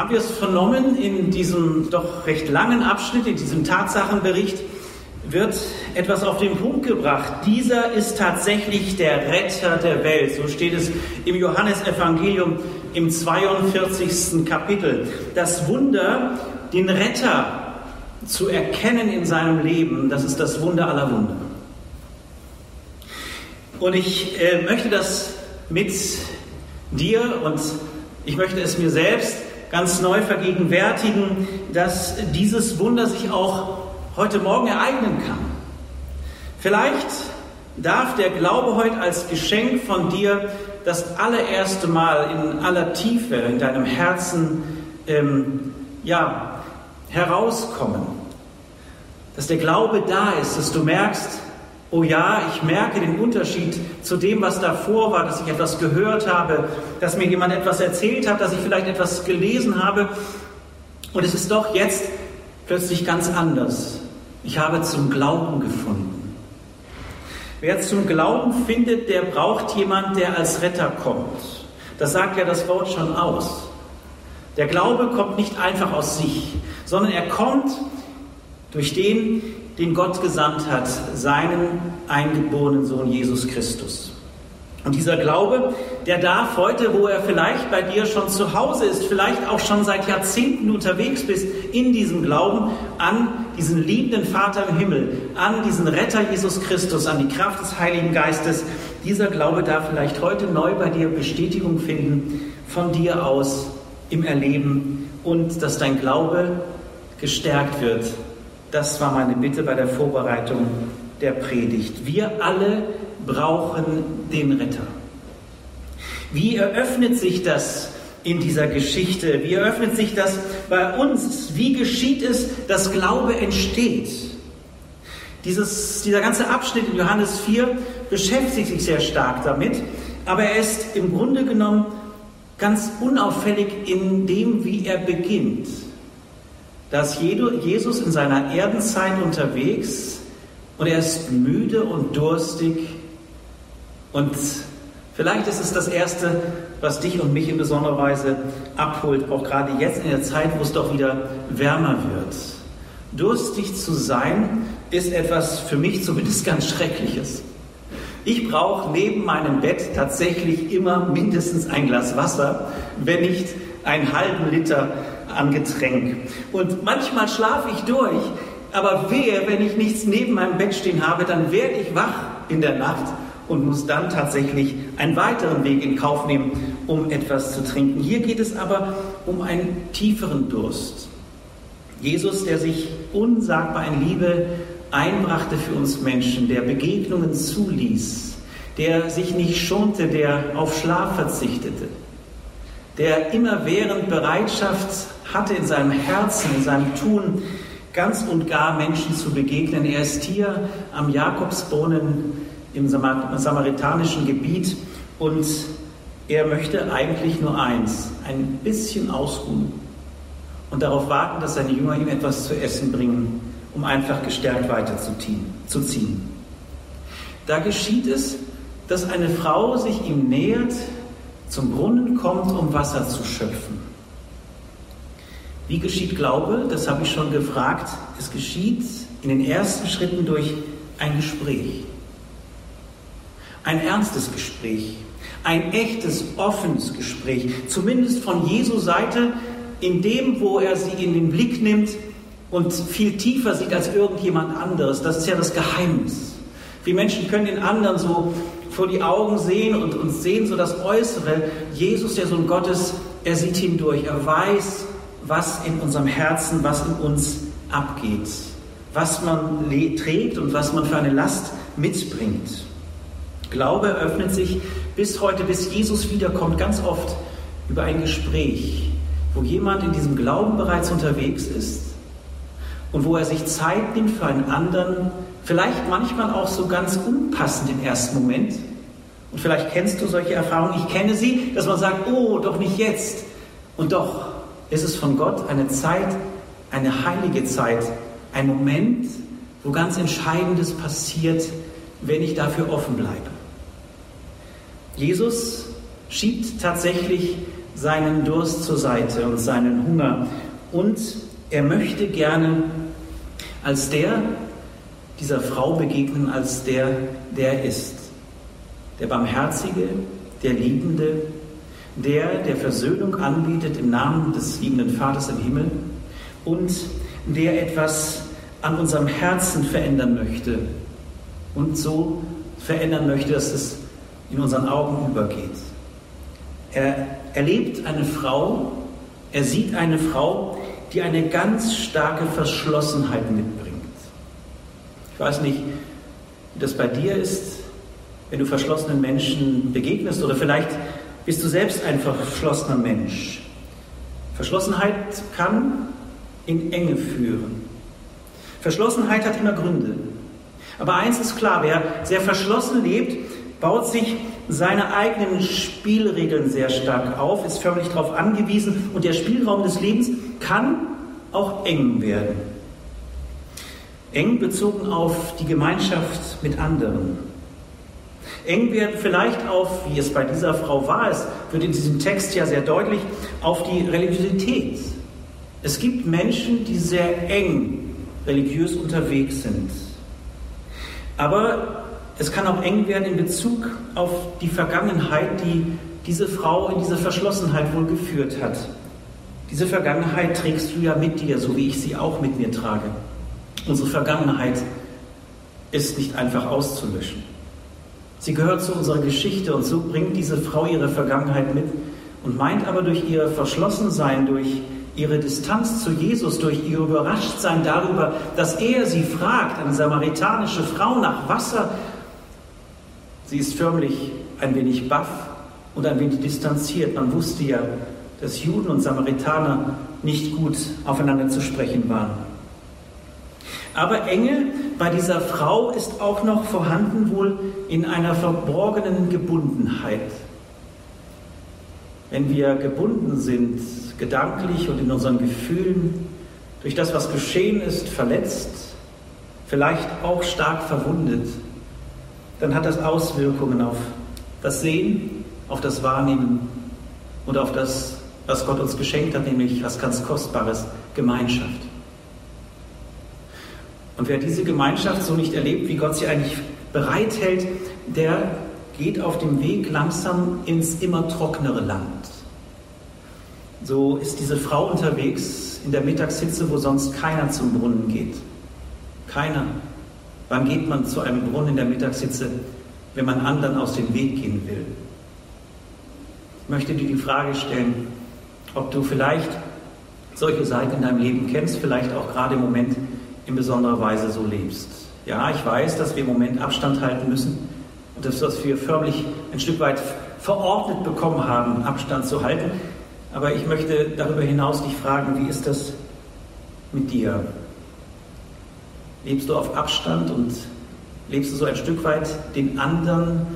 haben wir es vernommen in diesem doch recht langen Abschnitt, in diesem Tatsachenbericht, wird etwas auf den Punkt gebracht. Dieser ist tatsächlich der Retter der Welt. So steht es im Johannesevangelium im 42. Kapitel. Das Wunder, den Retter zu erkennen in seinem Leben, das ist das Wunder aller Wunder. Und ich äh, möchte das mit dir und ich möchte es mir selbst ganz neu vergegenwärtigen, dass dieses Wunder sich auch heute Morgen ereignen kann. Vielleicht darf der Glaube heute als Geschenk von dir das allererste Mal in aller Tiefe in deinem Herzen ähm, ja, herauskommen. Dass der Glaube da ist, dass du merkst, oh ja, ich merke den Unterschied zu dem, was davor war, dass ich etwas gehört habe, dass mir jemand etwas erzählt hat, dass ich vielleicht etwas gelesen habe. Und es ist doch jetzt plötzlich ganz anders. Ich habe zum Glauben gefunden. Wer zum Glauben findet, der braucht jemand, der als Retter kommt. Das sagt ja das Wort schon aus. Der Glaube kommt nicht einfach aus sich, sondern er kommt durch den, den Gott gesandt hat, seinen eingeborenen Sohn Jesus Christus. Und dieser Glaube, der darf heute, wo er vielleicht bei dir schon zu Hause ist, vielleicht auch schon seit Jahrzehnten unterwegs bist, in diesem Glauben an diesen liebenden Vater im Himmel, an diesen Retter Jesus Christus, an die Kraft des Heiligen Geistes, dieser Glaube darf vielleicht heute neu bei dir Bestätigung finden von dir aus im Erleben und dass dein Glaube gestärkt wird. Das war meine Bitte bei der Vorbereitung der Predigt. Wir alle brauchen den Retter. Wie eröffnet sich das in dieser Geschichte? Wie eröffnet sich das bei uns? Wie geschieht es, dass Glaube entsteht? Dieses, dieser ganze Abschnitt in Johannes 4 beschäftigt sich sehr stark damit, aber er ist im Grunde genommen ganz unauffällig in dem, wie er beginnt. Dass Jesus in seiner Erdenzeit unterwegs und er ist müde und durstig und vielleicht ist es das Erste, was dich und mich in besonderer Weise abholt, auch gerade jetzt in der Zeit, wo es doch wieder wärmer wird. Durstig zu sein ist etwas für mich zumindest ganz Schreckliches. Ich brauche neben meinem Bett tatsächlich immer mindestens ein Glas Wasser, wenn nicht einen halben Liter an Getränk. Und manchmal schlafe ich durch, aber wehe, wenn ich nichts neben meinem Bett stehen habe, dann werde ich wach in der Nacht und muss dann tatsächlich einen weiteren Weg in Kauf nehmen, um etwas zu trinken. Hier geht es aber um einen tieferen Durst. Jesus, der sich unsagbar in Liebe einbrachte für uns Menschen, der Begegnungen zuließ, der sich nicht schonte, der auf Schlaf verzichtete, der immerwährend Bereitschaft hatte in seinem Herzen, in seinem Tun, ganz und gar Menschen zu begegnen. Er ist hier am Jakobsbrunnen im samaritanischen Gebiet und er möchte eigentlich nur eins, ein bisschen ausruhen und darauf warten, dass seine Jünger ihm etwas zu essen bringen, um einfach gestärkt weiterzuziehen. Da geschieht es, dass eine Frau sich ihm nähert, zum Brunnen kommt, um Wasser zu schöpfen. Wie geschieht Glaube? Das habe ich schon gefragt. Es geschieht in den ersten Schritten durch ein Gespräch. Ein ernstes Gespräch, ein echtes, offenes Gespräch, zumindest von Jesu Seite, in dem, wo er sie in den Blick nimmt und viel tiefer sieht als irgendjemand anderes. Das ist ja das Geheimnis. Wir Menschen können den anderen so vor die Augen sehen und uns sehen so das Äußere. Jesus, der Sohn Gottes, er sieht hindurch. Er weiß, was in unserem Herzen, was in uns abgeht, was man trägt und was man für eine Last mitbringt. Glaube öffnet sich bis heute, bis Jesus wiederkommt, ganz oft über ein Gespräch, wo jemand in diesem Glauben bereits unterwegs ist und wo er sich Zeit nimmt für einen anderen, vielleicht manchmal auch so ganz unpassend im ersten Moment. Und vielleicht kennst du solche Erfahrungen, ich kenne sie, dass man sagt, oh, doch nicht jetzt. Und doch ist es von Gott eine Zeit, eine heilige Zeit, ein Moment, wo ganz Entscheidendes passiert, wenn ich dafür offen bleibe. Jesus schiebt tatsächlich seinen Durst zur Seite und seinen Hunger. Und er möchte gerne als der dieser Frau begegnen, als der, der ist. Der Barmherzige, der Liebende, der, der Versöhnung anbietet im Namen des liebenden Vaters im Himmel und der etwas an unserem Herzen verändern möchte und so verändern möchte, dass es in unseren Augen übergeht. Er erlebt eine Frau, er sieht eine Frau, die eine ganz starke Verschlossenheit mitbringt. Ich weiß nicht, wie das bei dir ist, wenn du verschlossenen Menschen begegnest oder vielleicht bist du selbst ein verschlossener Mensch. Verschlossenheit kann in Enge führen. Verschlossenheit hat immer Gründe. Aber eins ist klar, wer sehr verschlossen lebt, baut sich seine eigenen Spielregeln sehr stark auf, ist förmlich darauf angewiesen und der Spielraum des Lebens kann auch eng werden. Eng bezogen auf die Gemeinschaft mit anderen. Eng werden vielleicht auf, wie es bei dieser Frau war, es wird in diesem Text ja sehr deutlich, auf die Religiosität. Es gibt Menschen, die sehr eng religiös unterwegs sind. Aber es kann auch eng werden in Bezug auf die Vergangenheit, die diese Frau in diese Verschlossenheit wohl geführt hat. Diese Vergangenheit trägst du ja mit dir, so wie ich sie auch mit mir trage. Unsere Vergangenheit ist nicht einfach auszulöschen. Sie gehört zu unserer Geschichte und so bringt diese Frau ihre Vergangenheit mit und meint aber durch ihr Verschlossensein, durch ihre Distanz zu Jesus, durch ihr Überraschtsein darüber, dass er sie fragt, eine samaritanische Frau nach Wasser. Sie ist förmlich ein wenig baff und ein wenig distanziert. Man wusste ja, dass Juden und Samaritaner nicht gut aufeinander zu sprechen waren. Aber Enge bei dieser Frau ist auch noch vorhanden wohl in einer verborgenen Gebundenheit. Wenn wir gebunden sind, gedanklich und in unseren Gefühlen, durch das, was geschehen ist, verletzt, vielleicht auch stark verwundet, dann hat das Auswirkungen auf das Sehen, auf das Wahrnehmen und auf das, was Gott uns geschenkt hat, nämlich was ganz Kostbares, Gemeinschaft. Und wer diese Gemeinschaft so nicht erlebt, wie Gott sie eigentlich bereithält, der geht auf dem Weg langsam ins immer trocknere Land. So ist diese Frau unterwegs in der Mittagshitze, wo sonst keiner zum Brunnen geht. Keiner. Wann geht man zu einem Brunnen in der Mittagshitze, wenn man anderen aus dem Weg gehen will? Ich möchte dir die Frage stellen, ob du vielleicht solche Seiten in deinem Leben kennst, vielleicht auch gerade im Moment in besonderer Weise so lebst. Ja, ich weiß, dass wir im Moment Abstand halten müssen und dass wir förmlich ein Stück weit verordnet bekommen haben, Abstand zu halten. Aber ich möchte darüber hinaus dich fragen, wie ist das mit dir? Lebst du auf Abstand und lebst du so ein Stück weit den anderen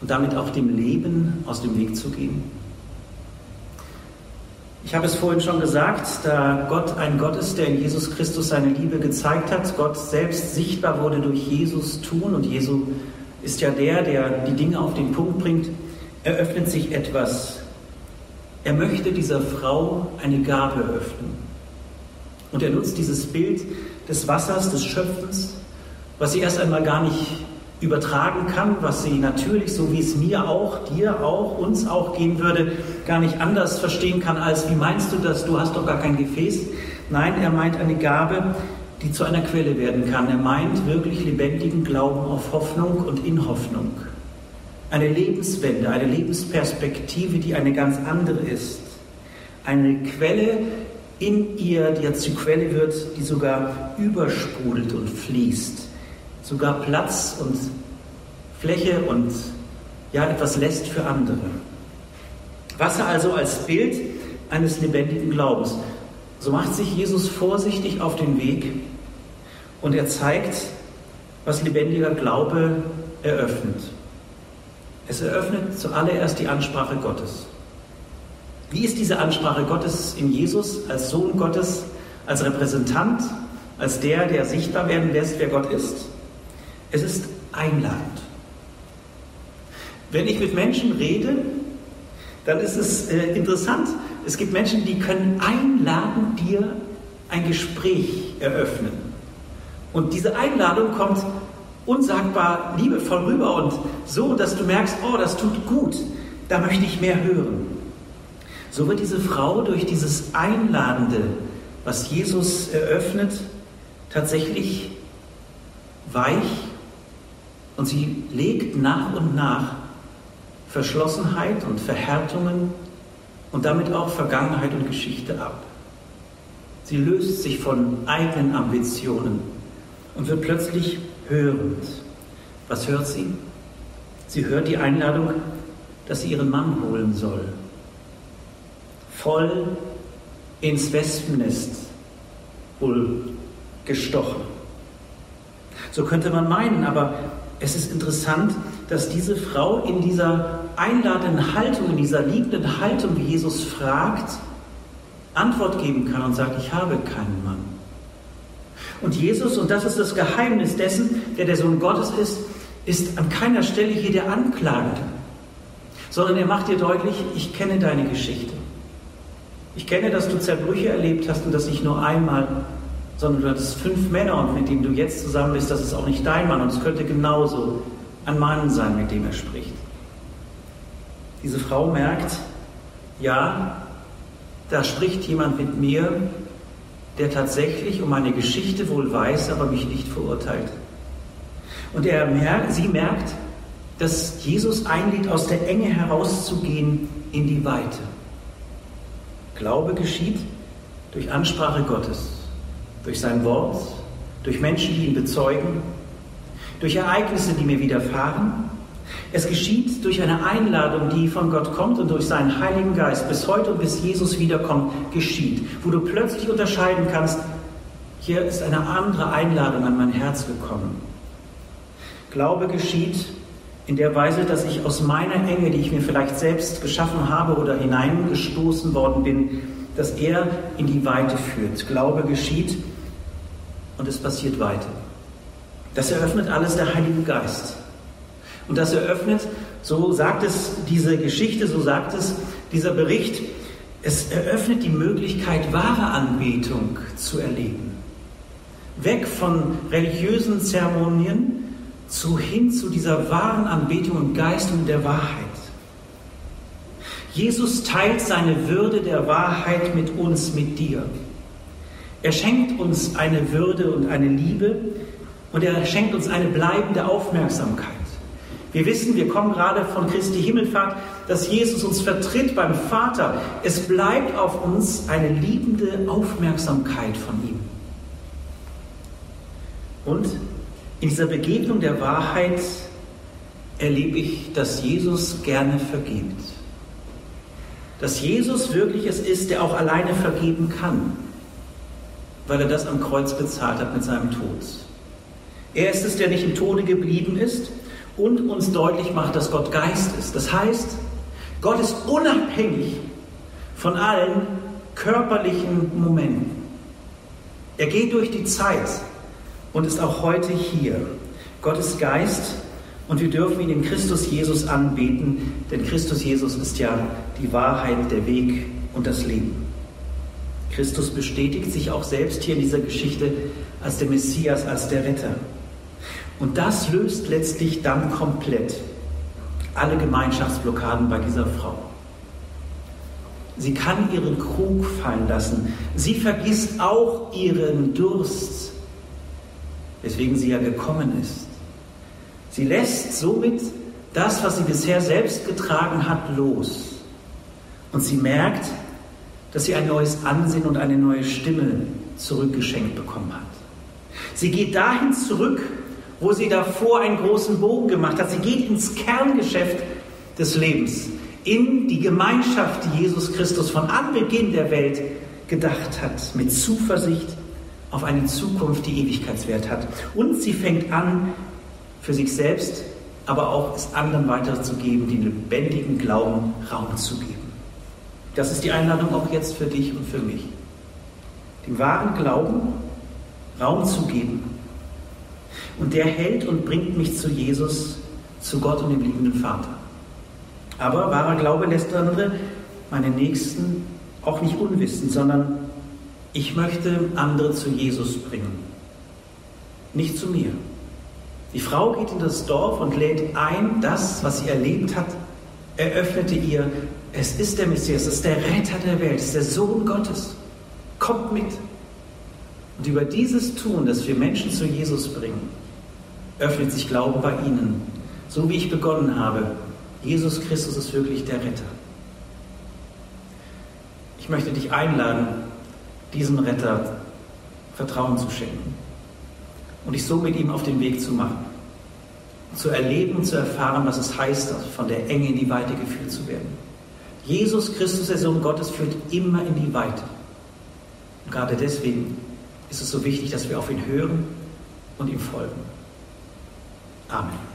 und damit auch dem Leben aus dem Weg zu gehen? Ich habe es vorhin schon gesagt, da Gott ein Gott ist, der in Jesus Christus seine Liebe gezeigt hat, Gott selbst sichtbar wurde durch Jesus tun und Jesu ist ja der, der die Dinge auf den Punkt bringt, eröffnet sich etwas. Er möchte dieser Frau eine Gabe öffnen. Und er nutzt dieses Bild des Wassers, des Schöpfens, was sie erst einmal gar nicht übertragen kann, was sie natürlich, so wie es mir auch, dir auch, uns auch gehen würde, gar nicht anders verstehen kann, als wie meinst du das, du hast doch gar kein Gefäß. Nein, er meint eine Gabe, die zu einer Quelle werden kann. Er meint wirklich lebendigen Glauben auf Hoffnung und in Hoffnung. Eine Lebenswende, eine Lebensperspektive, die eine ganz andere ist. Eine Quelle in ihr, die jetzt zur Quelle wird, die sogar übersprudelt und fließt sogar Platz und Fläche und ja etwas lässt für andere. Wasser also als Bild eines lebendigen Glaubens. So macht sich Jesus vorsichtig auf den Weg und er zeigt, was lebendiger Glaube eröffnet. Es eröffnet zuallererst die Ansprache Gottes. Wie ist diese Ansprache Gottes in Jesus als Sohn Gottes, als Repräsentant, als der, der sichtbar werden lässt, wer Gott ist? Es ist einladend. Wenn ich mit Menschen rede, dann ist es äh, interessant. Es gibt Menschen, die können einladen, dir ein Gespräch eröffnen. Und diese Einladung kommt unsagbar liebevoll rüber und so, dass du merkst, oh, das tut gut, da möchte ich mehr hören. So wird diese Frau durch dieses Einladende, was Jesus eröffnet, tatsächlich weich und sie legt nach und nach Verschlossenheit und Verhärtungen und damit auch Vergangenheit und Geschichte ab. Sie löst sich von eigenen Ambitionen und wird plötzlich hörend. Was hört sie? Sie hört die Einladung, dass sie ihren Mann holen soll. Voll ins Wespennest wohl gestochen. So könnte man meinen, aber es ist interessant, dass diese Frau in dieser einladenden Haltung, in dieser liebenden Haltung, wie Jesus fragt, Antwort geben kann und sagt, ich habe keinen Mann. Und Jesus, und das ist das Geheimnis dessen, der der Sohn Gottes ist, ist an keiner Stelle hier der Anklagende, sondern er macht dir deutlich, ich kenne deine Geschichte. Ich kenne, dass du Zerbrüche erlebt hast und dass ich nur einmal, sondern du hattest fünf Männer und mit denen du jetzt zusammen bist, das ist auch nicht dein Mann und es könnte genauso ein Mann sein, mit dem er spricht. Diese Frau merkt, ja, da spricht jemand mit mir, der tatsächlich um meine Geschichte wohl weiß, aber mich nicht verurteilt. Und er merkt, sie merkt, dass Jesus einlädt, aus der Enge herauszugehen in die Weite. Glaube geschieht durch Ansprache Gottes, durch sein Wort, durch Menschen, die ihn bezeugen, durch Ereignisse, die mir widerfahren. Es geschieht durch eine Einladung, die von Gott kommt und durch seinen Heiligen Geist bis heute und bis Jesus wiederkommt, geschieht, wo du plötzlich unterscheiden kannst, hier ist eine andere Einladung an mein Herz gekommen. Glaube geschieht in der Weise, dass ich aus meiner Enge, die ich mir vielleicht selbst geschaffen habe oder hineingestoßen worden bin, dass er in die Weite führt. Glaube geschieht und es passiert weiter. Das eröffnet alles der Heilige Geist. Und das eröffnet, so sagt es diese Geschichte, so sagt es dieser Bericht, es eröffnet die Möglichkeit, wahre Anbetung zu erleben. Weg von religiösen Zeremonien zu hin zu dieser wahren Anbetung und Geist und der Wahrheit. Jesus teilt seine Würde der Wahrheit mit uns, mit dir. Er schenkt uns eine Würde und eine Liebe, und er schenkt uns eine bleibende Aufmerksamkeit. Wir wissen, wir kommen gerade von Christi Himmelfahrt, dass Jesus uns vertritt beim Vater. Es bleibt auf uns eine liebende Aufmerksamkeit von ihm. Und in dieser Begegnung der Wahrheit erlebe ich, dass Jesus gerne vergibt. Dass Jesus wirklich es ist, der auch alleine vergeben kann, weil er das am Kreuz bezahlt hat mit seinem Tod. Er ist es, der nicht im Tode geblieben ist und uns deutlich macht, dass Gott Geist ist. Das heißt, Gott ist unabhängig von allen körperlichen Momenten. Er geht durch die Zeit und ist auch heute hier. Gott ist Geist und wir dürfen ihn in Christus Jesus anbeten, denn Christus Jesus ist ja die Wahrheit, der Weg und das Leben. Christus bestätigt sich auch selbst hier in dieser Geschichte als der Messias, als der Retter. Und das löst letztlich dann komplett alle Gemeinschaftsblockaden bei dieser Frau. Sie kann ihren Krug fallen lassen. Sie vergisst auch ihren Durst, weswegen sie ja gekommen ist. Sie lässt somit das, was sie bisher selbst getragen hat, los. Und sie merkt, dass sie ein neues Ansehen und eine neue Stimme zurückgeschenkt bekommen hat. Sie geht dahin zurück, wo sie davor einen großen Bogen gemacht hat. Sie geht ins Kerngeschäft des Lebens, in die Gemeinschaft, die Jesus Christus von Anbeginn der Welt gedacht hat, mit Zuversicht auf eine Zukunft, die Ewigkeitswert hat. Und sie fängt an, für sich selbst, aber auch es anderen weiterzugeben, den lebendigen Glauben Raum zu geben. Das ist die Einladung auch jetzt für dich und für mich. Dem wahren Glauben Raum zu geben und der hält und bringt mich zu Jesus, zu Gott und dem liebenden Vater. Aber wahrer Glaube lässt andere, meine Nächsten, auch nicht unwissen, sondern ich möchte andere zu Jesus bringen. Nicht zu mir. Die Frau geht in das Dorf und lädt ein, das, was sie erlebt hat, eröffnete ihr, es ist der Messias, es ist der Retter der Welt, es ist der Sohn Gottes. Kommt mit. Und über dieses Tun, dass wir Menschen zu Jesus bringen, öffnet sich Glaube bei ihnen. So wie ich begonnen habe, Jesus Christus ist wirklich der Retter. Ich möchte dich einladen, diesem Retter Vertrauen zu schenken und dich so mit ihm auf den Weg zu machen, zu erleben und zu erfahren, was es heißt, von der Enge in die Weite geführt zu werden. Jesus Christus, der Sohn Gottes, führt immer in die Weite. Und gerade deswegen ist es so wichtig, dass wir auf ihn hören und ihm folgen. Amen.